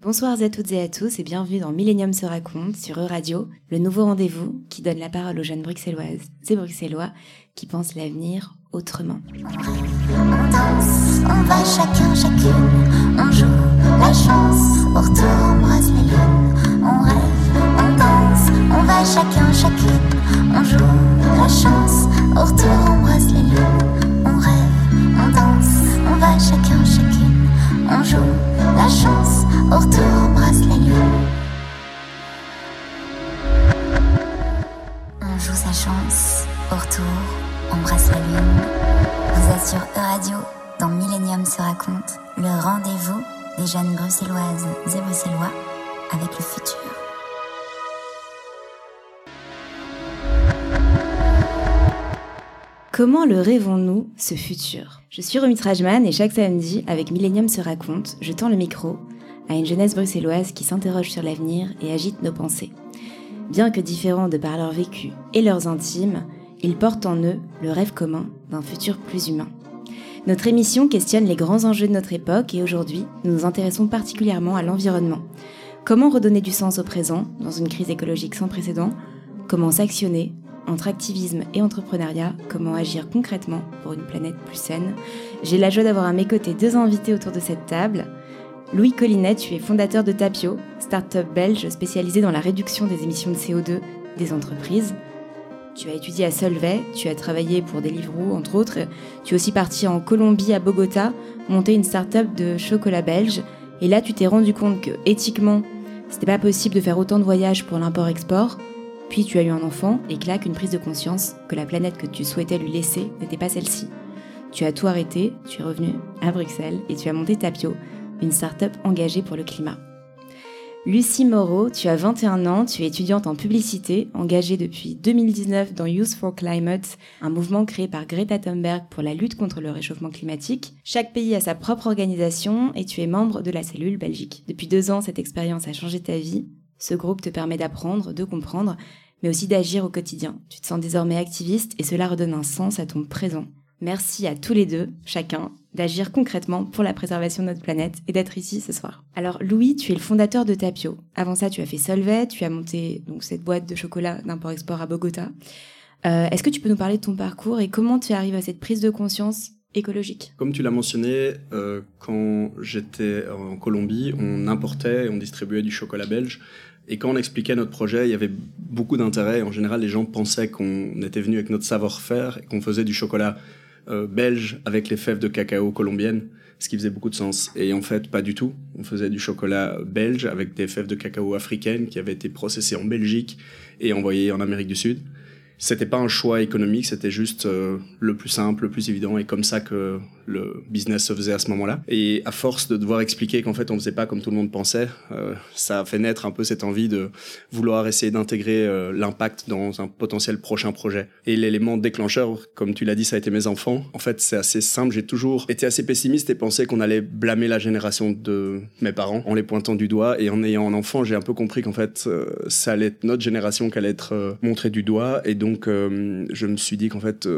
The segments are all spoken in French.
Bonsoir à toutes et à tous et bienvenue dans Millennium se raconte sur E-Radio, le nouveau rendez-vous qui donne la parole aux jeunes bruxelloises et bruxellois qui pensent l'avenir autrement. On danse, on va chacun, chacune, on joue la chance, au retour on embrasse la lune, on rêve, on danse, on va chacun, chacune, on joue la chance, au retour on embrasse la lune, on rêve, on danse, on va chacun, chacune, on joue la chance, au retour embrasse la lune. On joue sa chance, au retour, embrasse la lune. Vous êtes sur E-Radio, dans Millennium se raconte, le rendez-vous des jeunes bruxelloises et bruxellois avec le futur. Comment le rêvons-nous, ce futur? Je suis Romy Trajman et chaque samedi, avec Millennium se raconte, je tends le micro à une jeunesse bruxelloise qui s'interroge sur l'avenir et agite nos pensées. Bien que différents de par leur vécu et leurs intimes, ils portent en eux le rêve commun d'un futur plus humain. Notre émission questionne les grands enjeux de notre époque et aujourd'hui, nous nous intéressons particulièrement à l'environnement. Comment redonner du sens au présent dans une crise écologique sans précédent? Comment s'actionner entre activisme et entrepreneuriat Comment agir concrètement pour une planète plus saine J'ai la joie d'avoir à mes côtés deux invités autour de cette table. Louis Collinet, tu es fondateur de Tapio, start-up belge spécialisée dans la réduction des émissions de CO2 des entreprises. Tu as étudié à Solvay, tu as travaillé pour Deliveroo entre autres. Tu es aussi parti en Colombie à Bogota, monter une start-up de chocolat belge. Et là, tu t'es rendu compte que éthiquement, c'était pas possible de faire autant de voyages pour l'import-export. Puis tu as eu un enfant et claque une prise de conscience que la planète que tu souhaitais lui laisser n'était pas celle-ci. Tu as tout arrêté, tu es revenu à Bruxelles et tu as monté Tapio, une start-up engagée pour le climat. Lucie Moreau, tu as 21 ans, tu es étudiante en publicité, engagée depuis 2019 dans Youth for Climate, un mouvement créé par Greta Thunberg pour la lutte contre le réchauffement climatique. Chaque pays a sa propre organisation et tu es membre de la cellule Belgique. Depuis deux ans, cette expérience a changé ta vie. Ce groupe te permet d'apprendre, de comprendre, mais aussi d'agir au quotidien. Tu te sens désormais activiste et cela redonne un sens à ton présent. Merci à tous les deux, chacun, d'agir concrètement pour la préservation de notre planète et d'être ici ce soir. Alors Louis, tu es le fondateur de Tapio. Avant ça, tu as fait Solvay, tu as monté donc cette boîte de chocolat d'import-export à Bogota. Euh, Est-ce que tu peux nous parler de ton parcours et comment tu arrives à cette prise de conscience écologique? Comme tu l'as mentionné, euh, quand j'étais en Colombie, on importait et on distribuait du chocolat belge. Et quand on expliquait notre projet, il y avait beaucoup d'intérêt. En général, les gens pensaient qu'on était venu avec notre savoir-faire et qu'on faisait du chocolat euh, belge avec les fèves de cacao colombiennes, ce qui faisait beaucoup de sens. Et en fait, pas du tout. On faisait du chocolat belge avec des fèves de cacao africaines qui avaient été processées en Belgique et envoyées en Amérique du Sud. C'était pas un choix économique, c'était juste euh, le plus simple, le plus évident, et comme ça que le business se faisait à ce moment-là. Et à force de devoir expliquer qu'en fait on faisait pas comme tout le monde pensait, euh, ça a fait naître un peu cette envie de vouloir essayer d'intégrer euh, l'impact dans un potentiel prochain projet. Et l'élément déclencheur, comme tu l'as dit, ça a été mes enfants. En fait, c'est assez simple. J'ai toujours été assez pessimiste et pensé qu'on allait blâmer la génération de mes parents en les pointant du doigt. Et en ayant un enfant, j'ai un peu compris qu'en fait, euh, ça allait être notre génération qui allait être euh, montrée du doigt. Et donc, je me suis dit qu'en fait,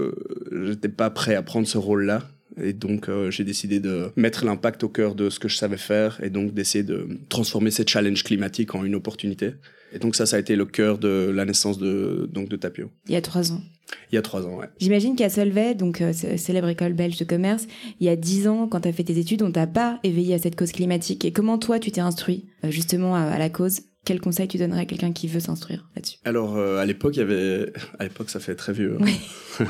j'étais pas prêt à prendre ce rôle-là. Et donc, euh, j'ai décidé de mettre l'impact au cœur de ce que je savais faire et donc d'essayer de transformer ces challenges climatiques en une opportunité. Et donc, ça, ça a été le cœur de la naissance de, donc, de Tapio. Il y a trois ans. Il y a trois ans, ouais. J'imagine qu'à Solvay, donc euh, célèbre école belge de commerce, il y a dix ans, quand tu as fait tes études, on t'a pas éveillé à cette cause climatique. Et comment toi, tu t'es instruit euh, justement à, à la cause? Quel conseil tu donnerais à quelqu'un qui veut s'instruire là-dessus? Alors, euh, à l'époque, il y avait... À l'époque, ça fait très vieux. hein.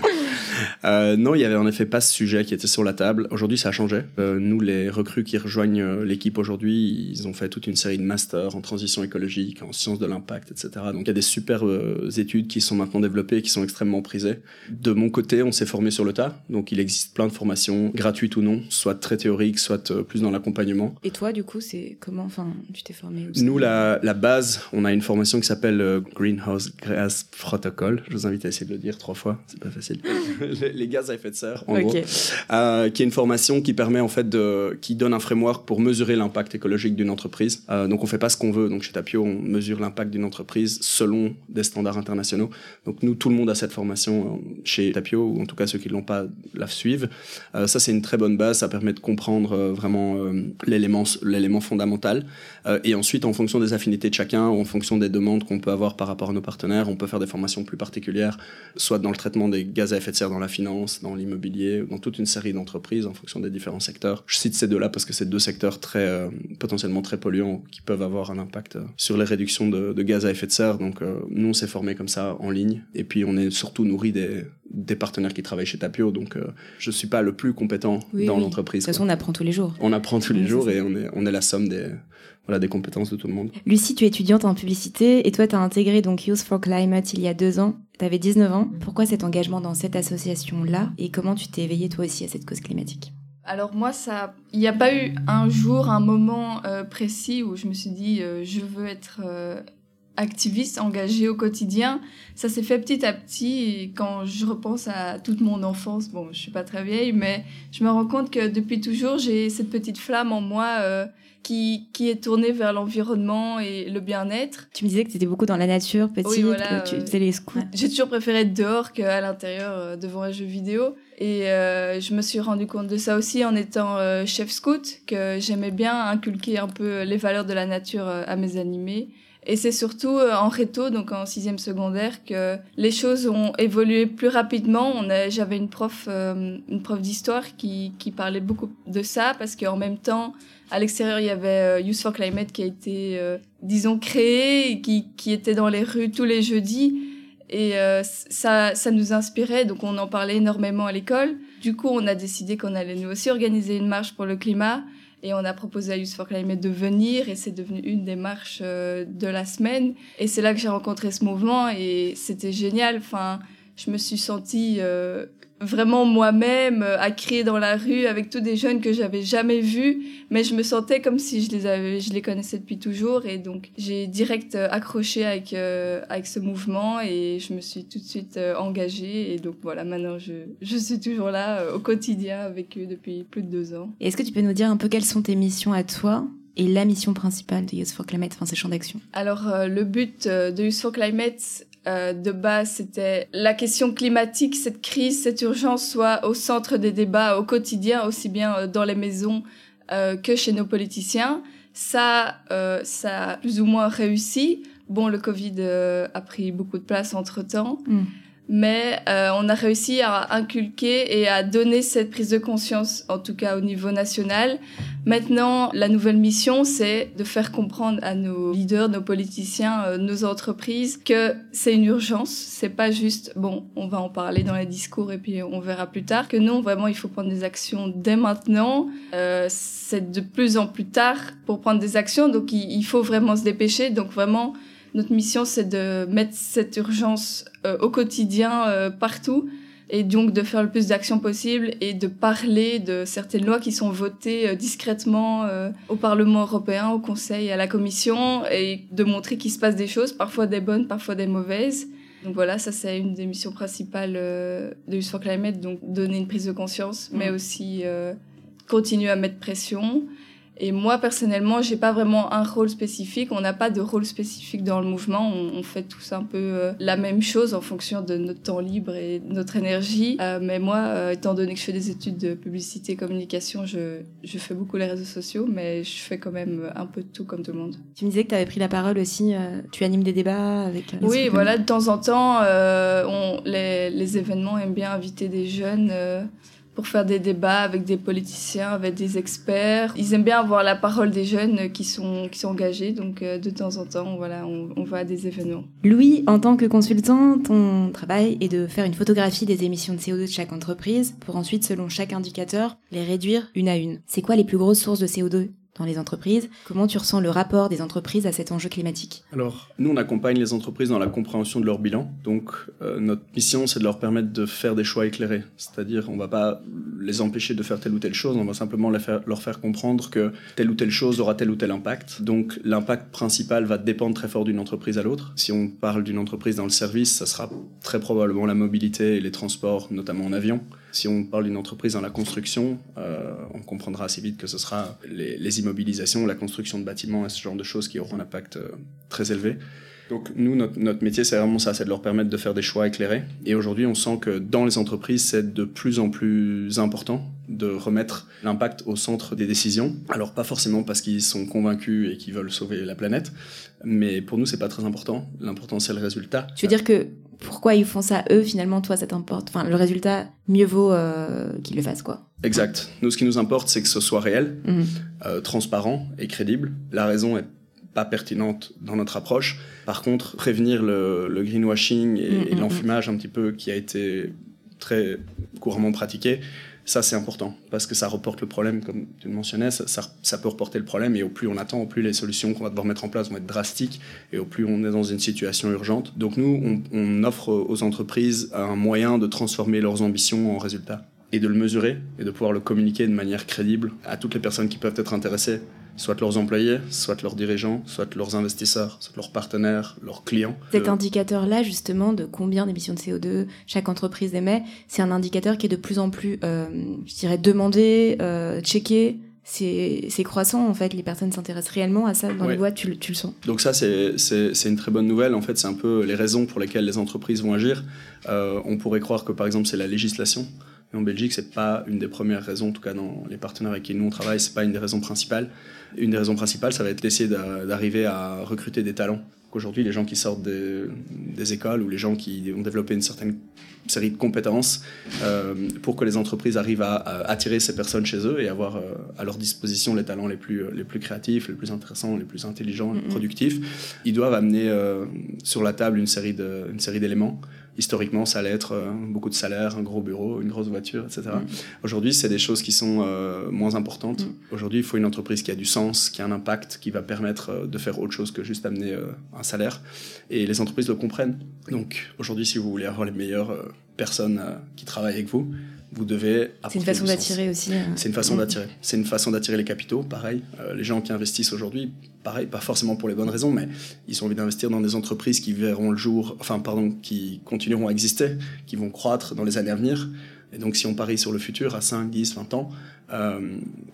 Euh, non, il y avait en effet pas ce sujet qui était sur la table. Aujourd'hui, ça a changé. Euh, nous, les recrues qui rejoignent l'équipe aujourd'hui, ils ont fait toute une série de masters en transition écologique, en sciences de l'impact, etc. Donc, il y a des super euh, études qui sont maintenant développées et qui sont extrêmement prisées. De mon côté, on s'est formé sur le tas. Donc, il existe plein de formations, gratuites ou non, soit très théoriques, soit plus dans l'accompagnement. Et toi, du coup, c'est comment? Enfin, tu t'es formé Nous, la, la base, on a une formation qui s'appelle euh, Greenhouse Gas Protocol. Je vous invite à essayer de le dire trois fois, c'est pas facile. les, gaz à effet de serre, en gros. Euh, qui est une formation qui permet en fait de, qui donne un framework pour mesurer l'impact écologique d'une entreprise. Euh, donc on fait pas ce qu'on veut. Donc chez Tapio, on mesure l'impact d'une entreprise selon des standards internationaux. Donc nous, tout le monde a cette formation chez Tapio, ou en tout cas ceux qui l'ont pas la suivent. Euh, ça c'est une très bonne base. Ça permet de comprendre euh, vraiment l'élément, l'élément fondamental. Et ensuite, en fonction des affinités de chacun, en fonction des demandes qu'on peut avoir par rapport à nos partenaires, on peut faire des formations plus particulières, soit dans le traitement des gaz à effet de serre dans la finance, dans l'immobilier, dans toute une série d'entreprises en fonction des différents secteurs. Je cite ces deux-là parce que c'est deux secteurs très euh, potentiellement très polluants qui peuvent avoir un impact euh, sur les réductions de, gaz à effet de serre. Donc euh, nous on s'est formé comme ça en ligne et puis on est surtout nourri des, des partenaires qui travaillent chez Tapio. Donc je suis pas le plus compétent dans l'entreprise. De toute façon on apprend tous les jours. On apprend tous les jours et on est on est la somme des voilà, des compétences de tout le monde. Lucie, tu es étudiante en publicité et toi, tu as intégré donc Youth for Climate il y a deux ans. Tu avais 19 ans. Pourquoi cet engagement dans cette association-là et comment tu t'es éveillée toi aussi à cette cause climatique? Alors moi, ça, il n'y a pas eu un jour, un moment euh, précis où je me suis dit euh, je veux être euh, activiste, engagée au quotidien. Ça s'est fait petit à petit. Et quand je repense à toute mon enfance, bon, je suis pas très vieille, mais je me rends compte que depuis toujours, j'ai cette petite flamme en moi qui, qui est tournée vers l'environnement et le bien-être. Tu me disais que tu étais beaucoup dans la nature, petite, oui, voilà, tu faisais les scouts. J'ai toujours préféré être dehors qu'à l'intérieur euh, devant un jeu vidéo. Et euh, je me suis rendu compte de ça aussi en étant euh, chef scout, que j'aimais bien inculquer un peu les valeurs de la nature à mes animés. Et c'est surtout en réto, donc en sixième secondaire, que les choses ont évolué plus rapidement. On J'avais une prof, une prof d'histoire qui, qui parlait beaucoup de ça, parce qu'en même temps, à l'extérieur, il y avait euh, Youth for Climate qui a été, euh, disons, créé, qui, qui était dans les rues tous les jeudis. Et euh, ça, ça nous inspirait, donc on en parlait énormément à l'école. Du coup, on a décidé qu'on allait nous aussi organiser une marche pour le climat. Et on a proposé à Youth for Climate de venir, et c'est devenu une des marches de la semaine. Et c'est là que j'ai rencontré ce mouvement, et c'était génial. Enfin, je me suis sentie vraiment moi-même euh, à crier dans la rue avec tous des jeunes que j'avais jamais vus mais je me sentais comme si je les avais je les connaissais depuis toujours et donc j'ai direct euh, accroché avec euh, avec ce mouvement et je me suis tout de suite engagée et donc voilà maintenant je je suis toujours là au quotidien avec eux depuis plus de deux ans. Est-ce que tu peux nous dire un peu quelles sont tes missions à toi et la mission principale de Youth for Climate, enfin ses champs d'action? Alors le but de Youth for Climate euh, de base, c'était la question climatique, cette crise, cette urgence soit au centre des débats au quotidien, aussi bien euh, dans les maisons euh, que chez nos politiciens. Ça, ça a plus ou moins réussi. Bon, le Covid a pris beaucoup de place entre-temps. Mm mais euh, on a réussi à inculquer et à donner cette prise de conscience, en tout cas au niveau national. Maintenant, la nouvelle mission, c'est de faire comprendre à nos leaders, nos politiciens, euh, nos entreprises que c'est une urgence. C'est pas juste, bon, on va en parler dans les discours et puis on verra plus tard. Que non, vraiment, il faut prendre des actions dès maintenant. Euh, c'est de plus en plus tard pour prendre des actions, donc il, il faut vraiment se dépêcher. Donc vraiment, notre mission, c'est de mettre cette urgence euh, au quotidien euh, partout et donc de faire le plus d'actions possible et de parler de certaines lois qui sont votées euh, discrètement au Parlement européen, au Conseil, à la Commission et de montrer qu'il se passe des choses, parfois des bonnes, parfois des mauvaises. Donc voilà, ça c'est une des missions principales de Youth for Climate, donc donner une prise de conscience, mais mmh. aussi continuer à mettre pression et moi, personnellement, j'ai pas vraiment un rôle spécifique. On n'a pas de rôle spécifique dans le mouvement. On, fait tous un peu euh, la même chose en fonction de notre temps libre et de notre énergie. Euh, mais moi, euh, étant donné que je fais des études de publicité et communication, je, je fais beaucoup les réseaux sociaux, mais je fais quand même un peu de tout comme tout le monde. Tu me disais que tu avais pris la parole aussi. tu animes des débats avec. oui, voilà, de temps en temps, on, les, les événements aiment bien inviter des jeunes pour faire des débats avec des politiciens, avec des experts. Ils aiment bien avoir la parole des jeunes qui sont, engagés, donc euh, de temps en temps, voilà, on, on va à des événements. Louis, en tant que consultant, ton travail est de faire une photographie des émissions de CO2 de chaque entreprise pour ensuite, selon chaque indicateur, les réduire une à une. C'est quoi les plus grosses sources de CO2 dans les entreprises. Comment tu ressens le rapport des entreprises à cet enjeu climatique? Alors, nous, on accompagne les entreprises dans la compréhension de leur bilan. Donc, euh, notre mission, c'est de leur permettre de faire des choix éclairés. C'est-à-dire, on va pas les empêcher de faire telle ou telle chose, on va simplement leur faire comprendre que telle ou telle chose aura tel ou tel impact. Donc, l'impact principal va dépendre très fort d'une entreprise à l'autre. Si on parle d'une entreprise dans le service, ça sera très probablement la mobilité et les transports, notamment en avion. Si on parle d'une entreprise dans la construction, euh, on comprendra assez vite que ce sera les, immobilisations, la construction de bâtiments et ce genre de choses qui auront un impact euh, très élevé. Donc nous, notre, notre métier, c'est vraiment ça, c'est de leur permettre de faire des choix éclairés. Et aujourd'hui, on sent que dans les entreprises, c'est de plus en plus important de remettre l'impact au centre des décisions. Alors pas forcément parce qu'ils sont convaincus et qu'ils veulent sauver la planète, mais pour nous, c'est pas très important. L'important, c'est le résultat. Tu veux dire que pourquoi ils font ça eux finalement toi ça t'importe. Enfin le résultat mieux vaut euh, qu'ils le fassent quoi. Exact. Nous ce qui nous importe c'est que ce soit réel mmh. euh, transparent et crédible. La raison est pas pertinente dans notre approche. Par contre prévenir le, le greenwashing et, mmh, et l'enfumage un petit peu qui a été très couramment pratiqué ça, c'est important parce que ça reporte le problème, comme tu le mentionnais, ça, peut reporter le problème et au plus on attend, au plus les solutions qu'on va devoir mettre en place vont être drastiques et au plus on est dans une situation urgente. Donc nous, on offre aux entreprises un moyen de transformer leurs ambitions en résultats et de le mesurer et de pouvoir le communiquer de manière crédible à toutes les personnes qui peuvent être intéressées soit leurs employés, soit leurs dirigeants, soit leurs investisseurs, soit leurs partenaires, leurs clients. Cet euh... indicateur-là, justement, de combien d'émissions de CO2 chaque entreprise émet, c'est un indicateur qui est de plus en plus, euh, je dirais, demandé, euh, checké. C'est croissant, en fait. Les personnes s'intéressent réellement à ça dans ouais. les boîtes, tu, tu, le sens. Donc ça, c'est une très bonne nouvelle. En fait, c'est un peu les raisons pour lesquelles les entreprises vont agir. Euh, on pourrait croire que, par exemple, c'est la législation. Et en Belgique, c'est pas une des premières raisons, en tout cas dans les partenaires avec qui nous on travaille, c'est pas une des raisons principales. Une des raisons principales, ça va être d'essayer d'arriver à recruter des talents. Aujourd'hui, les gens qui sortent des, des, écoles ou les gens qui ont développé une certaine série de compétences euh, pour que les entreprises arrivent à, à, attirer ces personnes chez eux et avoir euh, à leur disposition les talents les plus, les plus créatifs, les plus intéressants, les plus intelligents, les plus productifs, ils doivent amener euh, sur la table une série d'éléments historiquement, ça allait être euh, beaucoup de salaire, un gros bureau, une grosse voiture, etc. Mmh. Aujourd'hui, c'est des choses qui sont euh, moins importantes. Mmh. Aujourd'hui, il faut une entreprise qui a du sens, qui a un impact, qui va permettre euh, de faire autre chose que juste amener un salaire. Et les entreprises le comprennent. Donc, aujourd'hui, si vous voulez avoir les meilleures personnes qui travaillent avec vous, vous devez. C'est une façon d'attirer aussi. Euh... C'est une façon d'attirer. C'est une façon d'attirer les capitaux, pareil. Euh, les gens qui investissent aujourd'hui, pareil, pas forcément pour les bonnes raisons, mais ils ont envie d'investir dans des entreprises qui verront le jour, enfin, pardon, qui continueront à exister, qui vont croître dans les années à venir. Et donc, si on parie sur le futur à 5, 10, 20 ans, euh,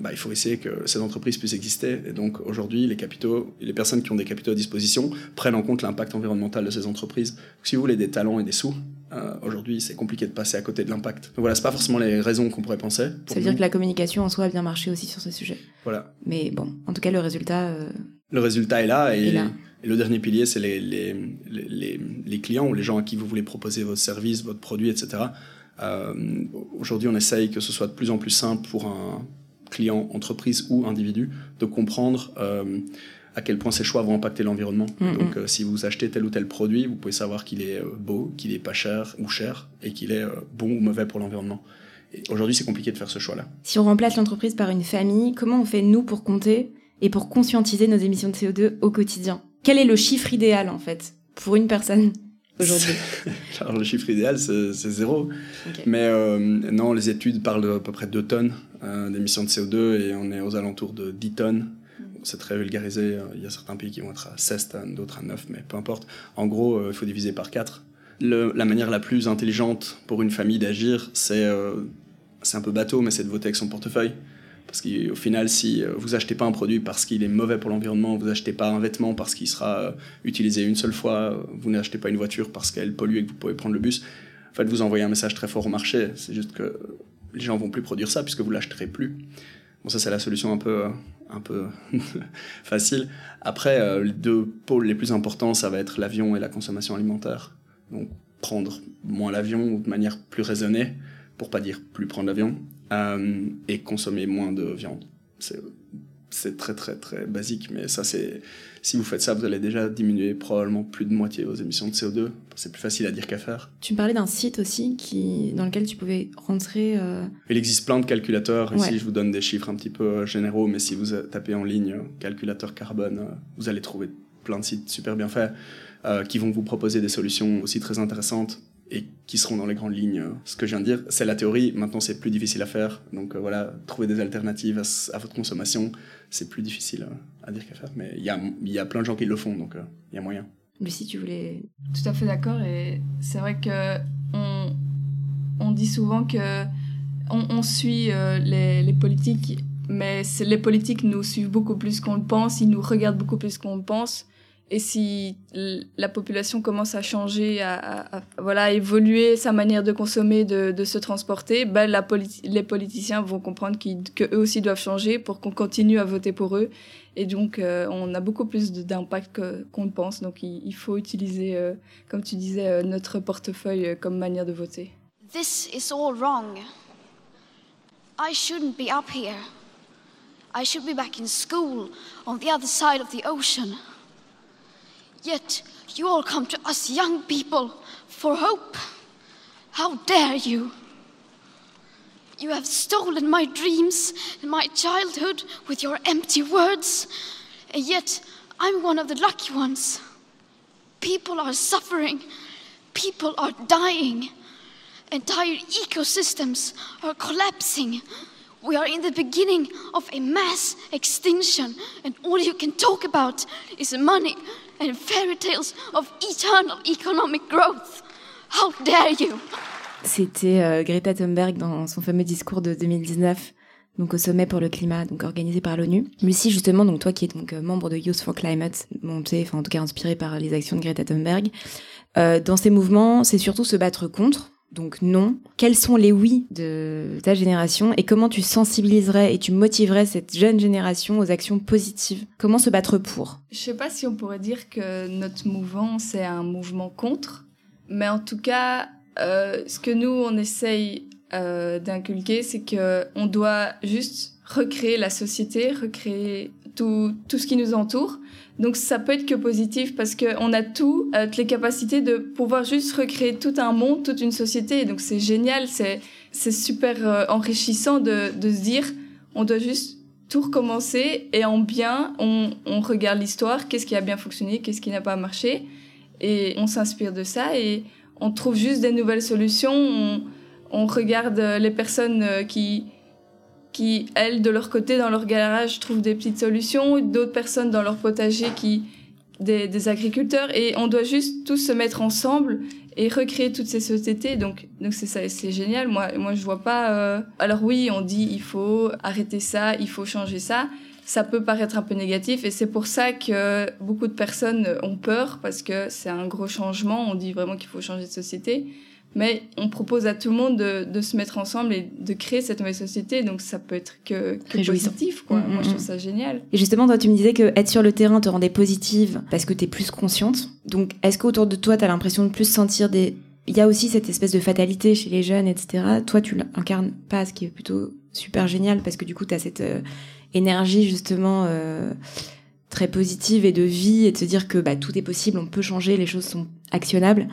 bah, il faut essayer que ces entreprises puissent exister. Et donc, aujourd'hui, les capitaux, les personnes qui ont des capitaux à disposition prennent en compte l'impact environnemental de ces entreprises. Donc, si vous voulez des talents et des sous, euh, aujourd'hui, c'est compliqué de passer à côté de l'impact. Voilà, c'est pas forcément les raisons qu'on pourrait penser. Ça veut nous. dire que la communication en soi a bien marché aussi sur ce sujet. Voilà. Mais bon, en tout cas, le résultat. Euh... Le résultat est là et, est là. et le dernier pilier, c'est les, les, les, les, clients ou les gens à qui vous voulez proposer votre service, votre produit, etc. Euh, aujourd'hui, on essaye que ce soit de plus en plus simple pour un client, entreprise ou individu de comprendre à quel point ces choix vont impacter l'environnement. Donc, euh, si vous achetez tel ou tel produit, vous pouvez savoir qu'il est euh, beau, qu'il est pas cher ou cher, et qu'il est euh, bon ou mauvais pour l'environnement. Aujourd'hui, c'est compliqué de faire ce choix-là. Si on remplace l'entreprise par une famille, comment on fait nous pour compter et pour conscientiser nos émissions de CO2 au quotidien? Quel est le chiffre idéal en fait pour une personne aujourd'hui? Alors le chiffre idéal, c'est zéro. Okay. Mais euh, non, les études parlent à peu près 2 tonnes euh, d'émissions de CO2 et on est aux alentours de 10 tonnes c'est très vulgarisé. Il y a certains pays qui vont être à 16 tonnes, d'autres à 9, mais peu importe. En gros, euh, il faut diviser par 4. Le, la manière la plus intelligente pour une famille d'agir, c'est euh, un peu bateau, mais c'est de voter avec son portefeuille. Parce qu'au final, si euh, vous achetez pas un produit parce qu'il est mauvais pour l'environnement, vous achetez pas un vêtement parce qu'il sera utilisé une seule fois, vous n'achetez pas une voiture parce qu'elle pollue et que vous pouvez prendre le bus, en fait, vous envoyez un message très fort au marché. C'est juste que les gens vont plus produire ça puisque vous l'achèterez plus. Ça, c'est la solution un peu, un peu facile. Après, euh, les deux pôles les plus importants, ça va être l'avion et la consommation alimentaire. Donc, prendre moins l'avion de manière plus raisonnée, pour pas dire plus prendre l'avion, euh, et consommer moins de viande. C'est très très très basique, mais ça c'est si vous faites ça, vous allez déjà diminuer probablement plus de moitié vos émissions de CO2. C'est plus facile à dire qu'à faire. Tu me parlais d'un site aussi qui, dans lequel tu pouvais rentrer. Euh, Il existe plein de calculateurs. Ici, je vous donne des chiffres un petit peu euh, généraux, mais si vous tapez en ligne euh, calculateur carbone, vous allez trouver plein de sites super bien faits qui vont vous proposer des solutions aussi très intéressantes et qui seront dans les grandes lignes. Ce que je viens de dire, c'est la théorie. Maintenant, c'est plus difficile à faire. Donc voilà, trouver des alternatives à votre consommation, c'est plus difficile à dire qu'à faire, mais il y a, y a plein de gens qui le font, donc euh, il y a moyen. Lucie, tu voulais... Tout à fait d'accord, et c'est vrai que on, on dit souvent que on, suit euh, les, politiques, mais les politiques nous suivent beaucoup plus qu'on le pense, ils nous regardent beaucoup plus qu'on le pense, et si la population commence à changer, à, voilà, évoluer sa manière de consommer, de, se transporter, ben les politiciens vont comprendre qu'eux aussi doivent changer pour qu'on continue à voter pour eux. Et donc, euh, on a beaucoup plus d'impact qu'on ne pense. Donc, il, faut utiliser, euh, comme tu disais, euh, notre portefeuille comme manière de voter. This is all wrong. I shouldn't be up here. I should be back in school on the other side of the ocean. Yet you all come to us young people for hope. How dare you? You have stolen my dreams and my childhood with your empty words, and yet I'm one of the lucky ones. People are suffering, people are dying, entire ecosystems are collapsing. We are in the beginning of a mass extinction, and all you can talk about is money and fairy tales of eternal economic growth. How dare you? C'était euh, Greta Thunberg dans son fameux discours de 2019 donc au sommet pour le climat, donc organisé par l'ONU. Lucie, justement, donc toi qui es donc euh, membre de Youth for Climate, monté, enfin en tout cas inspiré par les actions de Greta Thunberg, euh, dans ces mouvements, c'est surtout se battre contre, donc non. Quels sont les oui de ta génération et comment tu sensibiliserais et tu motiverais cette jeune génération aux actions positives? Comment se battre pour? Je sais pas si on pourrait dire que notre mouvement c'est un mouvement contre, mais en tout cas, euh, ce que nous on essaye euh, d'inculquer, c'est que on doit juste recréer la société, recréer tout, ce qui nous entoure. Donc ça peut être que positif parce qu'on a tout, euh, toutes les capacités de pouvoir juste recréer tout un monde, toute une société. donc c'est génial, c'est c'est super euh, enrichissant de, de se dire on doit juste tout recommencer et en bien on, on regarde l'histoire, qu'est-ce qui a bien fonctionné, qu'est-ce qui n'a pas marché et on s'inspire de ça et on trouve juste des nouvelles solutions. On, on regarde les personnes euh, qui qui, elles, de leur côté, dans leur garage, trouvent des petites solutions, d'autres personnes dans leur potager qui, des, agriculteurs, et on doit juste tous se mettre ensemble et recréer toutes ces sociétés. Donc, donc c'est ça, c'est génial. Moi, moi, je vois pas. Euh... Alors oui, on dit il faut arrêter ça, il faut changer ça. Ça peut paraître un peu négatif, et c'est pour ça que beaucoup de personnes ont peur parce que c'est un gros changement. On dit vraiment qu'il faut changer de société mais on propose à tout le monde de, de, se mettre ensemble et de créer cette nouvelle société. Donc ça peut être que, que positif, quoi. Moi, je trouve ça génial. Et justement, toi, tu me disais que être sur le terrain te rendait positive parce que tu es plus consciente. Donc, est-ce qu'autour de toi, tu as l'impression de plus sentir des... Il y a aussi cette espèce de fatalité chez les jeunes, etc. Toi, tu l'incarnes pas, ce qui est plutôt super génial parce que du coup, tu as cette euh, énergie, justement... Euh, très positive et de vie et de se dire que bah, tout est possible, on peut changer, les choses sont actionnables.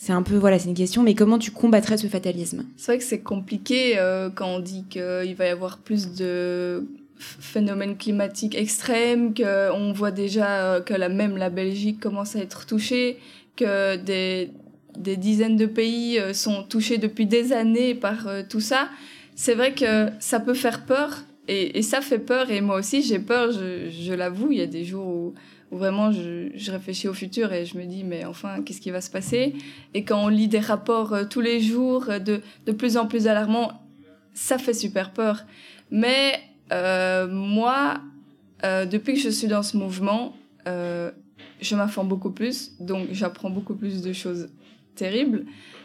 C'est un peu, voilà, c'est une question, mais comment tu combattrais ce fatalisme? C'est vrai que c'est compliqué euh, quand on dit qu'il va y avoir plus de phénomènes climatiques extrêmes, qu'on voit déjà euh, que même la Belgique commence à être touchée, que des, des dizaines de pays euh, sont touchés depuis des années par tout ça. C'est vrai que ça peut faire peur, et, ça fait peur, et moi aussi j'ai peur, je l'avoue, il y a des jours où où vraiment je, réfléchis au futur et je me dis mais enfin qu'est-ce qui va se passer? Et quand on lit des rapports euh, tous les jours euh, de, de plus en plus alarmants ça fait super peur. Mais euh, moi euh, depuis que je suis dans ce mouvement euh, je m'informe beaucoup plus donc j'apprends beaucoup plus de choses terribles.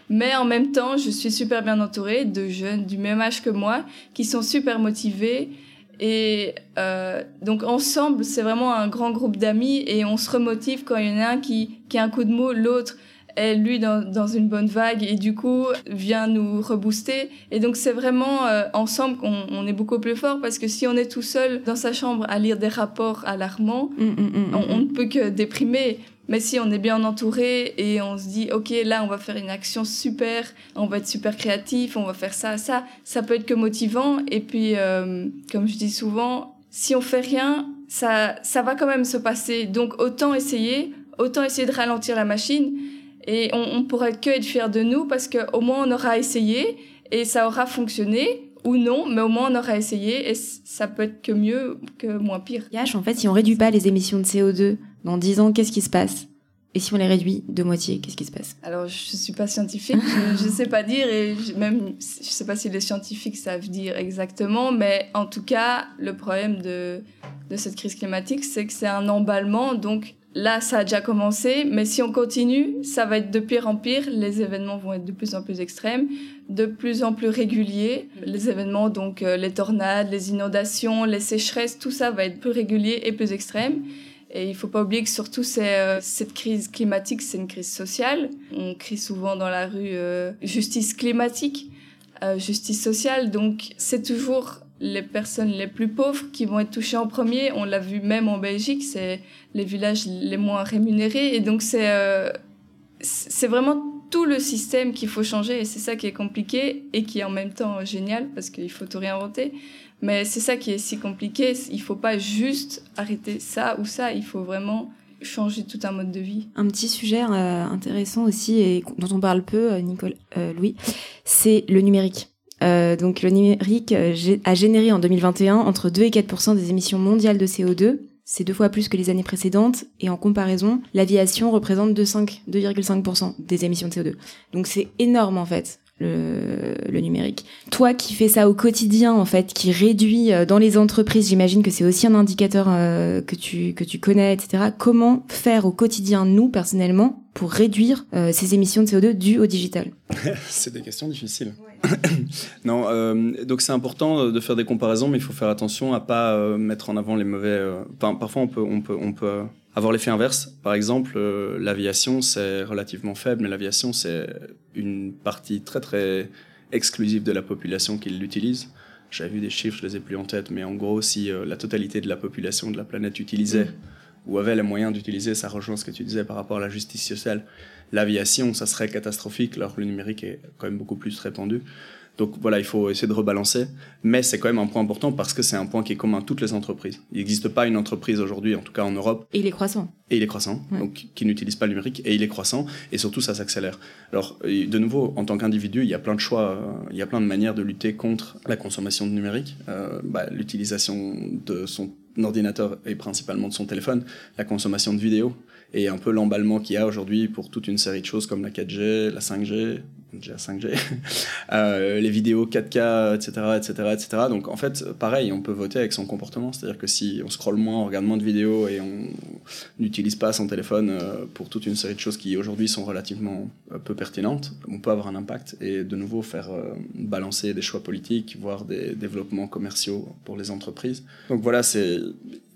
Mais en même temps je suis super bien entourée de jeunes du même âge que moi qui sont super motivés et euh, donc ensemble, c'est vraiment un grand groupe d'amis et on se remotive quand il y en a un qui, qui a un coup de mot, l'autre est lui dans, dans une bonne vague et du coup vient nous rebooster. Et donc c'est vraiment euh, ensemble qu'on on est beaucoup plus fort parce que si on est tout seul dans sa chambre à lire des rapports alarmants, Mm, mm, mm, on, on ne peut que déprimer. Mais si on est bien entouré et on se dit, OK, là, on va faire une action super, on va être super créatif, on va faire ça, ça, ça peut être que motivant. Et puis, euh, comme je dis souvent, si on fait rien, ça, ça va quand même se passer. Donc, autant essayer, autant essayer de ralentir la machine. Et on, on pourrait que être fier de nous parce qu'au moins, on aura essayé et ça aura fonctionné. Ou non, mais au moins on aura essayé et ça peut être que mieux que moins pire. Yash, en fait, si on réduit pas les émissions de CO2 dans 10 ans, qu'est-ce qui se passe? Et si on les réduit de moitié, qu'est-ce qui se passe? Alors, je suis pas scientifique, je, je sais pas dire, et je- même, je sais pas si les scientifiques savent dire exactement, mais en tout cas, le problème de, de cette crise climatique, c'est que c'est un emballement, donc là, ça a déjà commencé, mais si on continue, ça va être de pire en pire, les événements vont être de plus en plus extrêmes, de plus en plus réguliers, les événements, donc euh, les tornades, les inondations, les sécheresses, tout ça va être plus régulier et plus extrême. Et il faut pas oublier que surtout euh, cette crise climatique, c'est une crise sociale. On crie souvent dans la rue euh, justice climatique, euh, justice sociale. Donc c'est toujours les personnes les plus pauvres qui vont être touchées en premier. On l'a vu même en Belgique, c'est les villages les moins rémunérés. Et donc c'est euh, c'est vraiment tout le système qu'il faut changer. Et c'est ça qui est compliqué et qui est en même temps génial parce qu'il faut tout réinventer. Mais c'est ça qui est si compliqué. Il faut pas juste arrêter ça ou ça. Il faut vraiment changer tout un mode de vie. Un petit sujet euh, intéressant aussi et dont on parle peu, euh, Nicole, Louis, c'est le numérique. Euh, donc le numérique euh, a généré en 2021 entre 2 et 4% des émissions mondiales de CO2. C'est deux fois plus que les années précédentes et en comparaison, l'aviation représente 2,5 2,5% des émissions de CO2. Donc c'est énorme en fait le, le numérique. Toi qui fais ça au quotidien en fait, qui réduit euh, dans les entreprises, j'imagine que c'est aussi un indicateur euh, que tu que tu connais, etc. Comment faire au quotidien nous personnellement pour réduire euh, ces émissions de CO2 dues au digital? C'est des questions difficiles. non, euh, donc c'est important de faire des comparaisons, mais il faut faire attention à pas euh, mettre en avant les mauvais. euh, parfois, on peut, on peut, on peut avoir l'effet inverse. Par exemple, l'aviation, c'est relativement faible, mais l'aviation, c'est une partie très très exclusive de la population qui l'utilise. J'avais vu des chiffres, je les ai plus en tête, mais en gros, si la totalité de la population de la planète utilisait ou avait les moyens d'utiliser, ça rejoint ce que tu disais par rapport à la justice sociale, l'aviation, ça serait catastrophique, alors que le numérique est quand même beaucoup plus répandu. Donc voilà, il faut essayer de rebalancer, mais c'est quand même un point important parce que c'est un point qui est commun à toutes les entreprises. Il n'existe pas une entreprise aujourd'hui, en tout cas en Europe, Et il est croissant. et il est croissant, Ouais. donc qui n'utilise pas le numérique, et il est croissant, et surtout ça s'accélère. Alors, de nouveau, en tant qu'individu, il y a plein de choix, il y a plein de manières de lutter contre la consommation de numérique, euh, bah, l'utilisation de son ordinateur et principalement de son téléphone, la consommation de vidéos, et un peu l'emballement qu'il y a aujourd'hui pour toute une série de choses comme la 4G, la 5G, déjà 5G, euh, les vidéos 4K, etc., etc., etc. Donc en fait, pareil, on peut voter avec son comportement, c'est-à-dire que si on scrolle moins, on regarde moins de vidéos et on n'utilise pas son téléphone euh, pour toute une série de choses qui aujourd'hui sont relativement euh, peu pertinentes, on peut avoir un impact et de nouveau faire balancer des choix politiques, voire des développements commerciaux pour les entreprises. Donc voilà, c'est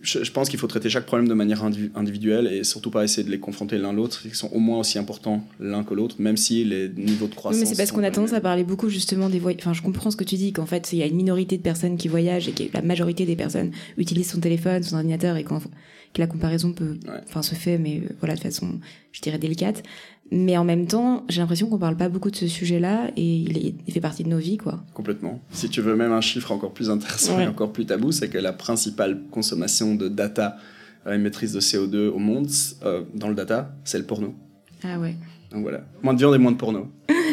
je, pense qu'il faut traiter chaque problème de manière indivi- individuelle et surtout pas essayer de les confronter l'un l'autre, ils sont au moins aussi importants l'un que l'autre, même si les niveaux de Oui, croissance. mais c'est parce qu'on a tendance à parler beaucoup justement des voyages. Enfin, je comprends ce que tu dis, qu'en fait, il y a une minorité de personnes qui voyagent et que la majorité des personnes utilisent son téléphone, son ordinateur et qu'en- que la comparaison peut, Ouais. enfin, se fait, mais euh, voilà, de façon, je dirais, délicate. Mais en même temps, j'ai l'impression qu'on parle pas beaucoup de ce sujet-là et il, est- il fait partie de nos vies, quoi. Complètement. Si tu veux même un chiffre encore plus intéressant Ouais. et encore plus tabou, c'est que la principale consommation de data euh, émettrice de CO2 au monde, euh, dans le data, c'est le porno. Ah ouais. Donc voilà. Moins de viande et moins de porno.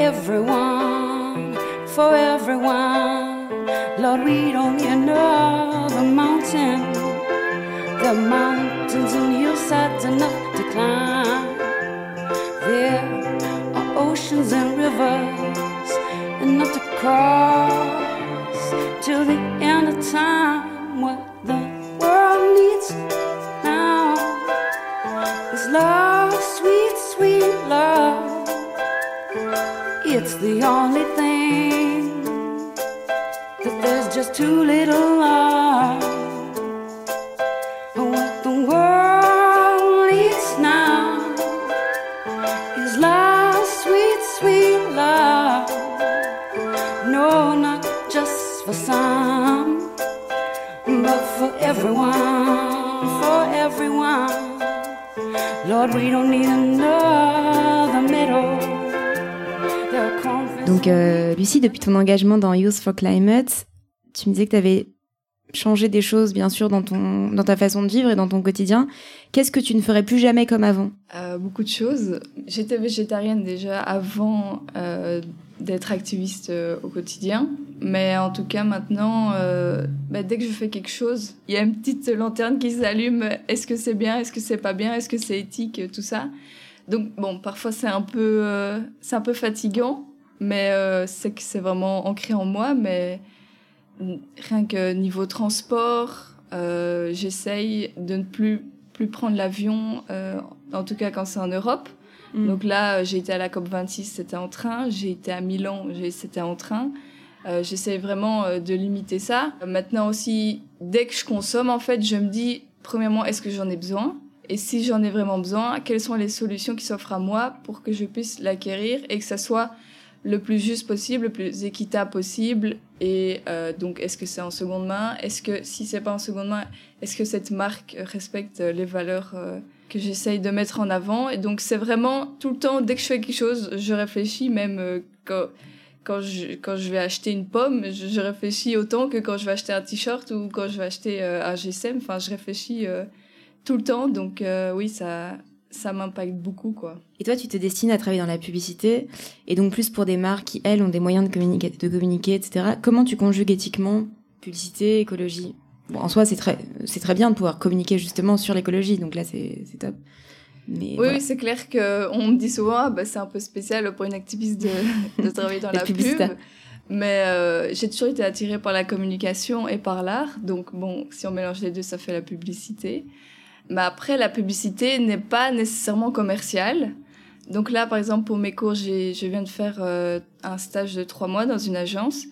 everyone, for everyone. Lord, we don't need another mountain are mountains and hillsides enough to climb. There are oceans and rivers enough to cross till the end of time. What the world needs now is love, It's the only thing that there's just too little of. What the world needs now is love, sweet, sweet love. No, not just for some, but for everyone, for everyone. Lord, we don't need another Donc, euh, Lucie, depuis ton engagement dans Youth for Climate, tu me disais que tu avais changé des choses, bien sûr, dans, ton, dans ta façon de vivre et dans ton quotidien. Qu'est-ce que tu ne ferais plus jamais comme avant? Euh, beaucoup de choses. J'étais végétarienne déjà avant euh, d'être activiste au quotidien. Mais en tout cas, maintenant, bah, dès que je fais quelque chose, il y a une petite lanterne qui s'allume. Est-ce que c'est bien? Est-ce que c'est pas bien? Est-ce que c'est éthique? Tout ça. Donc, bon, parfois c'est un peu, c'est un peu fatigant, mais euh, c'est que c'est vraiment ancré en moi. Mais rien que niveau transport, euh, j'essaye de ne plus plus prendre l'avion, euh, en tout cas quand c'est en Europe. Mm. Donc là, j'ai été à la COP 26, c'était en train. J'ai été à Milan, c'était en train. Euh, J'essaie vraiment euh, de limiter ça. Euh, Maintenant aussi, dès que je consomme, en fait, je me dis, premièrement, est-ce que j'en ai besoin? Et si j'en ai vraiment besoin, quelles sont les solutions qui s'offrent à moi pour que je puisse l'acquérir et que ça soit le plus juste possible, le plus équitable possible. Et euh, donc, est-ce que c'est en seconde main? Est-ce que si c'est pas en seconde main, est-ce que cette marque respecte les valeurs euh, que j'essaye de mettre en avant? Et donc, c'est vraiment tout le temps, dès que je fais quelque chose, je réfléchis, même euh, quand, quand, je, quand je vais acheter une pomme, je, je réfléchis autant que quand je vais acheter un t-shirt ou quand je vais acheter euh, un GSM. Enfin, je réfléchis euh, tout le temps. Donc, euh, oui, ça, ça m'impacte beaucoup, quoi. Et toi, tu te destines à travailler dans la publicité, et donc plus pour des marques qui, elles, ont des moyens de communiquer, de communiquer etc. Comment tu conjugues éthiquement publicité, écologie? Bon, en soi, c'est très, c'est très bien de pouvoir communiquer justement sur l'écologie, donc là, c'est c'est top. Mais Oui, voilà. oui, c'est clair qu'on me dit souvent, ah, bah, c'est un peu spécial pour une activiste de, de travailler dans la pub. publicitaire. Mais euh, j'ai toujours été attirée par la communication et par l'art. Donc, bon, si on mélange les deux, ça fait la publicité. Mais après, la publicité n'est pas nécessairement commerciale. Donc là, par exemple, pour mes cours, j'ai- je viens de faire euh, un stage de trois mois dans une agence.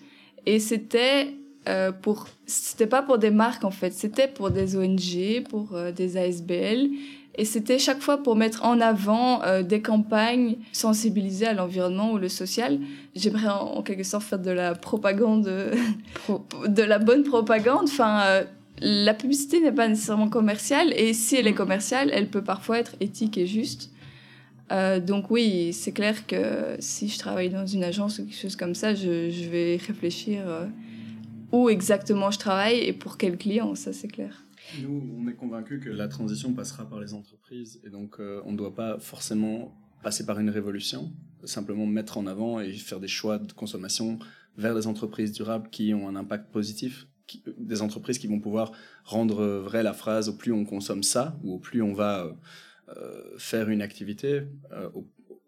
Et c'était euh, pour... C'était pas pour des marques, en fait. C'était pour des ONG, pour euh, des ASBL. Et c'était chaque fois pour mettre en avant des campagnes sensibilisées à l'environnement ou le social. J'aimerais en, en quelque sorte faire de la propagande, de la bonne propagande. Enfin, la publicité n'est pas nécessairement commerciale et si elle est commerciale, elle peut parfois être éthique et juste. Euh, donc oui, c'est clair que si je travaille dans une agence ou quelque chose comme ça, je, je vais réfléchir euh, où exactement je travaille et pour quel client, ça c'est clair. Nous, on est convaincus que la transition passera par les entreprises et donc euh, on ne doit pas forcément passer par une révolution, simplement mettre en avant et faire des choix de consommation vers des entreprises durables qui ont un impact positif, des entreprises qui vont pouvoir rendre vraie la phrase au plus on consomme ça ou au plus on va euh, euh, faire une activité, euh,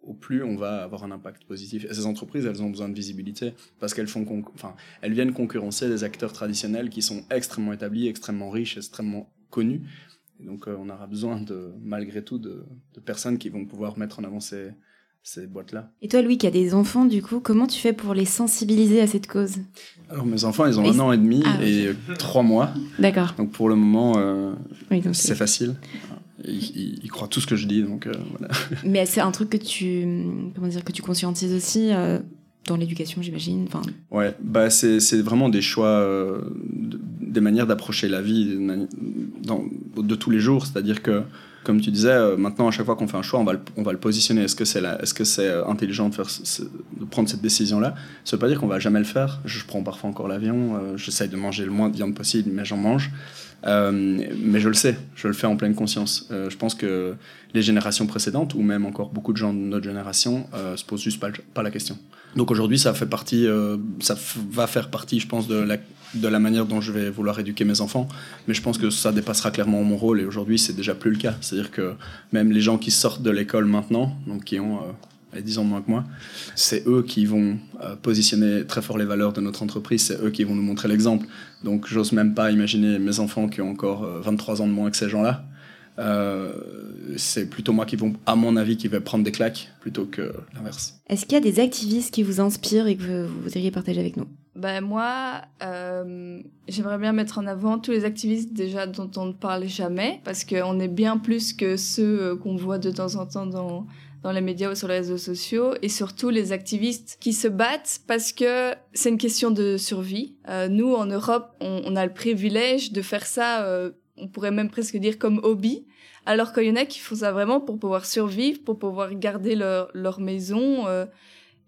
au, plus on va avoir un impact positif. Et ces entreprises, elles ont besoin de visibilité parce qu'elles font, enfin, elles viennent concurrencer des acteurs traditionnels qui sont extrêmement établis, extrêmement riches, extrêmement connus. Et donc, euh, on aura besoin de, malgré tout, de, de personnes qui vont pouvoir mettre en avant ces, ces boîtes-là. Et toi, Louis, qui a des enfants, du coup, comment tu fais pour les sensibiliser à cette cause? Alors, mes enfants, ils ont un an et demi Ah, et trois mois. D'accord. Donc, pour le moment, euh, Oui, c'est facile. Ils, ils- ils croient tout ce que je dis, donc euh, voilà. Mais c'est un truc que tu, comment dire, que tu conscientises aussi euh, dans l'éducation, j'imagine. Enfin, Ouais, bah c'est vraiment des choix, de- des manières d'approcher la vie dans, de tous les jours. C'est-à-dire que, comme tu disais, euh, maintenant à chaque fois qu'on fait un choix, on va le, positionner. Est-ce que c'est euh, intelligent de faire, de prendre cette décision-là? Ça veut pas dire qu'on va jamais le faire. Je prends parfois encore l'avion. euh, J'essaye de manger le moins de viande possible, mais j'en mange. Mais je le sais, je le fais en pleine conscience. Je pense que les générations précédentes, ou même encore beaucoup de gens de notre génération, se posent juste pas, pas la question. Donc aujourd'hui, ça fait partie, ça va faire partie, je pense, de la de la manière dont je vais vouloir éduquer mes enfants, mais je pense que ça dépassera clairement mon rôle et aujourd'hui c'est déjà plus le cas. C'est-à-dire que même les gens qui sortent de l'école maintenant, donc qui ont euh, 10 ans de moins que moi, c'est eux qui vont euh, positionner très fort les valeurs de notre entreprise, c'est eux qui vont nous montrer l'exemple. Donc j'ose même pas imaginer mes enfants qui ont encore 23 euh, ans de moins que ces gens-là. Euh, c'est plutôt moi qui vont, à mon avis, qui vais prendre des claques plutôt que l'inverse. Est-ce qu'il y a des activistes qui vous inspirent et que vous voudriez partager avec nous? Ben moi, euh, j'aimerais bien mettre en avant tous les activistes déjà dont on ne parle jamais, parce qu'on est bien plus que ceux euh, qu'on voit de temps en temps dans, dans les médias ou sur les réseaux sociaux, et surtout les activistes qui se battent parce que c'est une question de survie. Euh, nous, en Europe, on, on, a le privilège de faire ça, euh, on pourrait même presque dire comme hobby, alors qu'il y en a qui font ça vraiment pour pouvoir survivre, pour pouvoir garder leur, leur maison. Euh,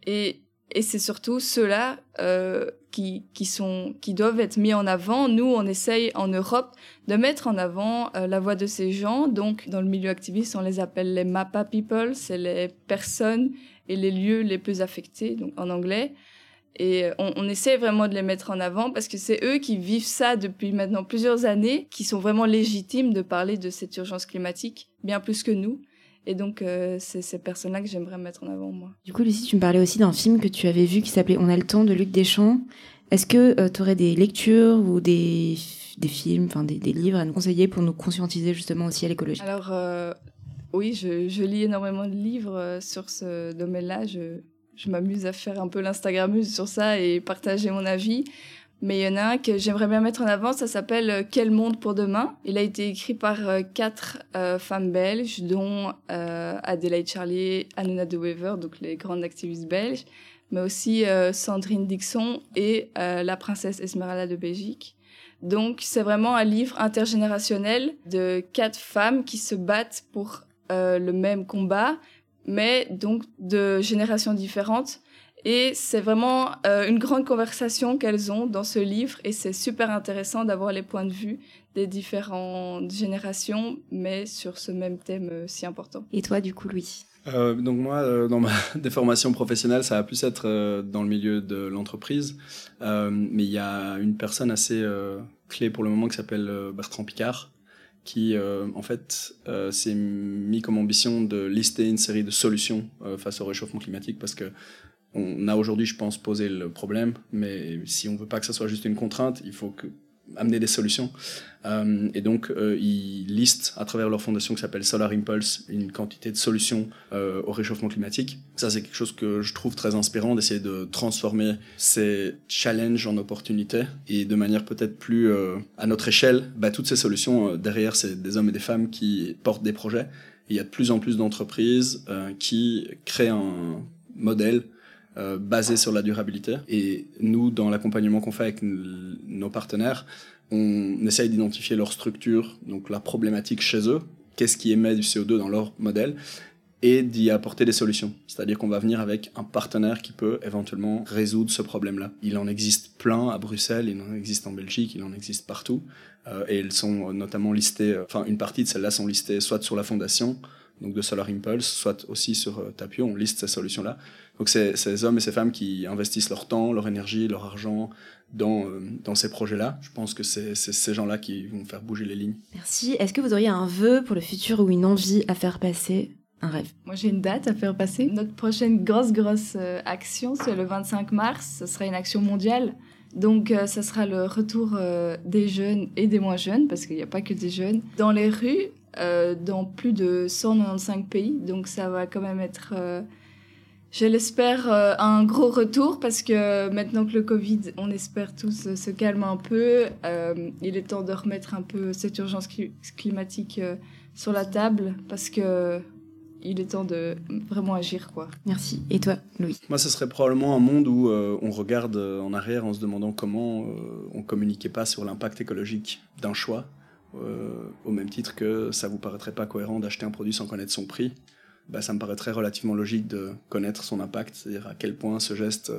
et et c'est surtout ceux-là euh, qui, qui, qui doivent être mis en avant. Nous, on essaye en Europe de mettre en avant euh, la voix de ces gens. Donc, dans le milieu activiste, on les appelle les MAPA people, c'est les personnes et les lieux les plus affectés, donc en anglais. Et on, on essaie vraiment de les mettre en avant parce que c'est eux qui vivent ça depuis maintenant plusieurs années, qui sont vraiment légitimes de parler de cette urgence climatique, bien plus que nous. Et donc, euh, c'est ces personnes-là que j'aimerais mettre en avant, moi. Du coup, Lucie, tu me parlais aussi d'un film que tu avais vu qui s'appelait On a le temps de Luc Deschamps. Est-ce que euh, tu aurais des lectures ou des, des films, enfin des, des, livres à nous conseiller pour nous conscientiser justement aussi à l'écologie? Alors, euh, oui, je, je, lis énormément de livres sur ce domaine-là. Je, je m'amuse à faire un peu l'Instagramuse sur ça et partager mon avis. Mais il y en a un que j'aimerais bien mettre en avant, ça s'appelle euh, Quel monde pour demain? Il a été écrit par euh, quatre euh, femmes belges, dont euh, Adelaide Charlier, Anuna de Wever, donc les grandes activistes belges, mais aussi Sandrine Dixon et la princesse Esmeralda de Belgique. Donc c'est vraiment un livre intergénérationnel de quatre femmes qui se battent pour le même combat, mais donc de générations différentes. Et c'est vraiment euh, une grande conversation qu'elles ont dans ce livre et c'est super intéressant d'avoir les points de vue des différentes générations, mais sur ce même thème euh, si important. Et toi, du coup, Louis? Euh, donc moi, euh, dans ma déformation professionnelle, ça va plus être euh, dans le milieu de l'entreprise, mais il y a une personne assez clé pour le moment qui s'appelle Bertrand Picard, qui en fait s'est mis comme ambition de lister une série de solutions face au réchauffement climatique parce que on a aujourd'hui, je pense, posé le problème, mais si on veut pas que ça soit juste une contrainte, il faut que amener des solutions. Euh, et donc, euh, ils listent à travers leur fondation qui s'appelle Solar Impulse une quantité de solutions euh, au réchauffement climatique. Ça, c'est quelque chose que je trouve très inspirant d'essayer de transformer ces challenges en opportunités et de manière peut-être plus euh, à notre échelle. Bah, toutes ces solutions, euh, derrière, c'est des hommes et des femmes qui portent des projets. Et il y a de plus en plus d'entreprises qui créent un modèle euh, basé sur la durabilité. Et nous, dans l'accompagnement qu'on fait avec nos partenaires, on essaye d'identifier leur structure, donc la problématique chez eux, qu'est-ce qui émet du CO2 dans leur modèle, et d'y apporter des solutions. C'est-à-dire qu'on va venir avec un partenaire qui peut éventuellement résoudre ce problème-là. Il en existe plein à Bruxelles, il en existe en Belgique, il en existe partout. Euh, et elles sont notamment listées, enfin une partie de celles-là sont listées soit sur la fondation, donc de Solar Impulse, soit aussi sur euh, Tapio, on liste ces solutions-là. Donc c'est ces hommes et ces femmes qui investissent leur temps, leur énergie, leur argent dans, euh, dans ces projets-là. Je pense que c'est ces gens-là qui vont faire bouger les lignes. Merci. Est-ce que vous auriez un vœu pour le futur ou une envie à faire passer un rêve? Moi, j'ai une date à faire passer. Notre prochaine grosse, grosse euh, action, c'est le 25 mars. Ce sera une action mondiale. Donc, euh, ça sera le retour euh, des jeunes et des moins jeunes, parce qu'il n'y a pas que des jeunes, dans les rues, euh, dans plus de 195 pays. Donc, ça va quand même être, euh, je l'espère, euh, un gros retour, parce que maintenant que le Covid, on espère tous se calme un peu, il est temps de remettre un peu cette urgence climatique sur la table, parce que il est temps de vraiment agir, quoi. Merci. Et toi, Louis Moi, ce serait probablement un monde où euh, on regarde en arrière en se demandant comment euh, on communiquait pas sur l'impact écologique d'un choix, euh, au même titre que ça vous paraîtrait pas cohérent d'acheter un produit sans connaître son prix. Bah, ça me paraîtrait relativement logique de connaître son impact, c'est-à-dire à quel point ce geste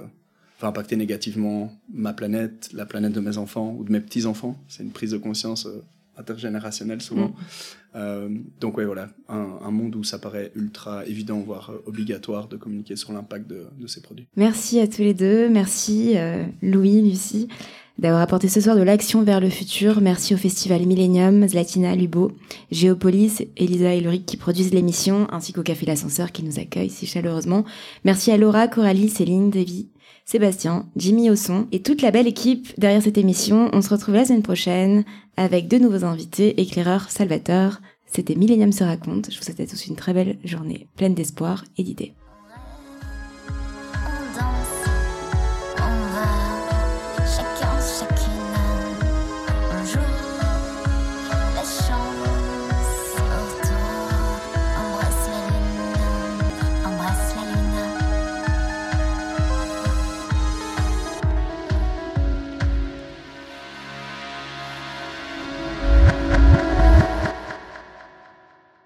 va impacter négativement ma planète, la planète de mes enfants ou de mes petits-enfants. C'est une prise de conscience intergénérationnel souvent. Mmh. Euh, donc ouais voilà, un, un, monde où ça paraît ultra évident, voire euh, obligatoire de communiquer sur l'impact de, de, ces produits. Merci à tous les deux, merci euh, Louis, Lucie. D'avoir apporté ce soir de l'action vers le futur. Merci au festival Millennium, Zlatina, Lubo, Géopolis, Elisa et Ulrich qui produisent l'émission, ainsi qu'au Café L'Ascenseur qui nous accueille si chaleureusement. Merci à Laura, Coralie, Céline, Davy, Sébastien, Jimmy au son et toute la belle équipe derrière cette émission. On se retrouve la semaine prochaine avec de nouveaux invités, éclaireur Salvatore. C'était Millennium se raconte. Je vous souhaite à tous une très belle journée pleine d'espoir et d'idées.